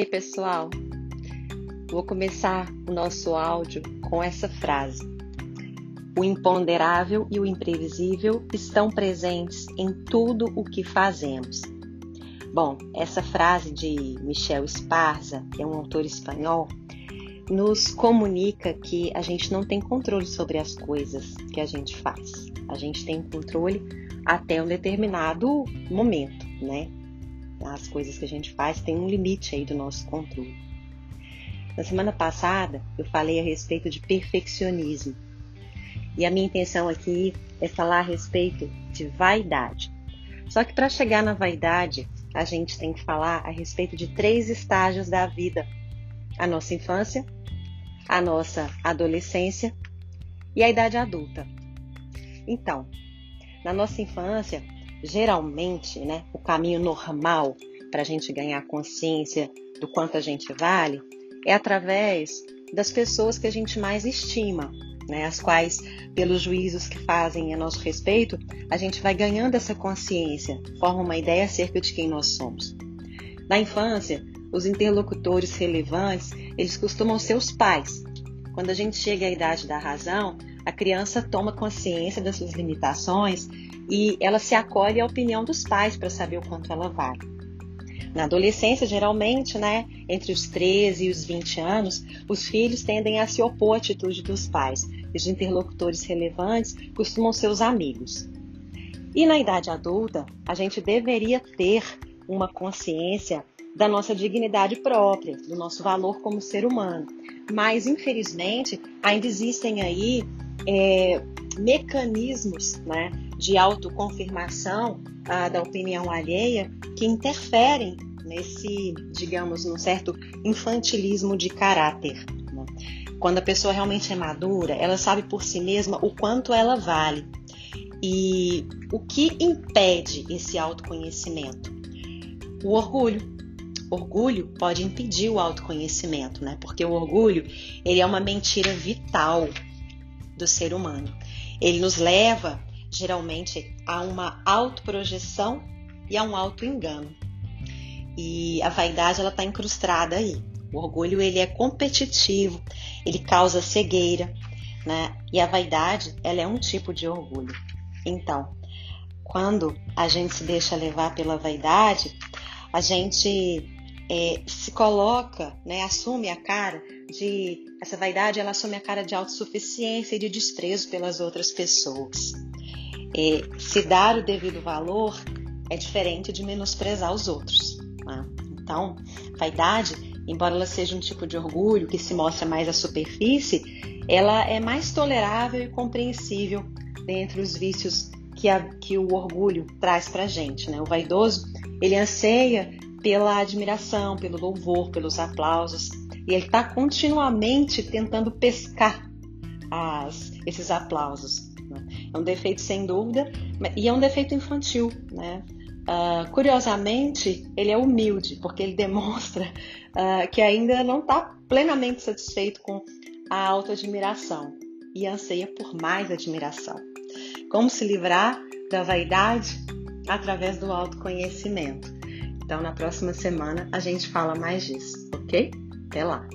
Ei, pessoal! Vou começar o nosso áudio com essa frase. O imponderável e o imprevisível estão presentes em tudo o que fazemos. Bom, essa frase de Michel Esparza, que é um autor espanhol, nos comunica que a gente não tem controle sobre as coisas que a gente faz. A gente tem controle até um determinado momento, né? As coisas que a gente faz têm um limite aí do nosso controle. Na semana passada eu falei a respeito de perfeccionismo. E a minha intenção aqui é falar a respeito de vaidade. Só que para chegar na vaidade, a gente tem que falar a respeito de três estágios da vida: a nossa infância, a nossa adolescência e a idade adulta. Então, na nossa infância, geralmente, né, o caminho normal para a gente ganhar consciência do quanto a gente vale é através das pessoas que a gente mais estima, né, as quais, pelos juízos que fazem a nosso respeito, a gente vai ganhando essa consciência, forma uma ideia acerca de quem nós somos. Na infância, os interlocutores relevantes, eles costumam ser os pais. Quando a gente chega à idade da razão, a criança toma consciência das suas limitações e ela se acolhe à opinião dos pais para saber o quanto ela vale. Na adolescência, geralmente, né, entre os 13 e os 20 anos, os filhos tendem a se opor à atitude dos pais. Os interlocutores relevantes costumam ser os amigos. E na idade adulta, a gente deveria ter uma consciência da nossa dignidade própria, do nosso valor como ser humano. Mas, infelizmente, ainda existem aí é, mecanismos né, de autoconfirmação ah, da opinião alheia que interferem nesse, digamos, num certo infantilismo de caráter. Né? Quando a pessoa realmente é madura, ela sabe por si mesma o quanto ela vale. E o que impede esse autoconhecimento? O orgulho orgulho pode impedir o autoconhecimento, né? Porque o orgulho, ele é uma mentira vital do ser humano. Ele nos leva geralmente a uma autoprojeção e a um autoengano. E a vaidade ela está incrustada aí. O orgulho ele é competitivo, ele causa cegueira, né? E a vaidade ela é um tipo de orgulho. Então, quando a gente se deixa levar pela vaidade, a gente é, se coloca, né, assume a cara de essa vaidade, ela assume a cara de autossuficiência e de desprezo pelas outras pessoas. É, se dar o devido valor é diferente de menosprezar os outros. Né? Então, vaidade, embora ela seja um tipo de orgulho que se mostra mais à superfície, ela é mais tolerável e compreensível dentre os vícios que, a, que o orgulho traz para gente. Né? O vaidoso, ele anseia pela admiração, pelo louvor, pelos aplausos. E ele está continuamente tentando pescar as, esses aplausos. Né? É um defeito sem dúvida, e é um defeito infantil. Né? Uh, curiosamente, ele é humilde, porque ele demonstra uh, que ainda não está plenamente satisfeito com a autoadmiração e anseia por mais admiração. Como se livrar da vaidade? Através do autoconhecimento. Então, na próxima semana a gente fala mais disso, ok? Até lá!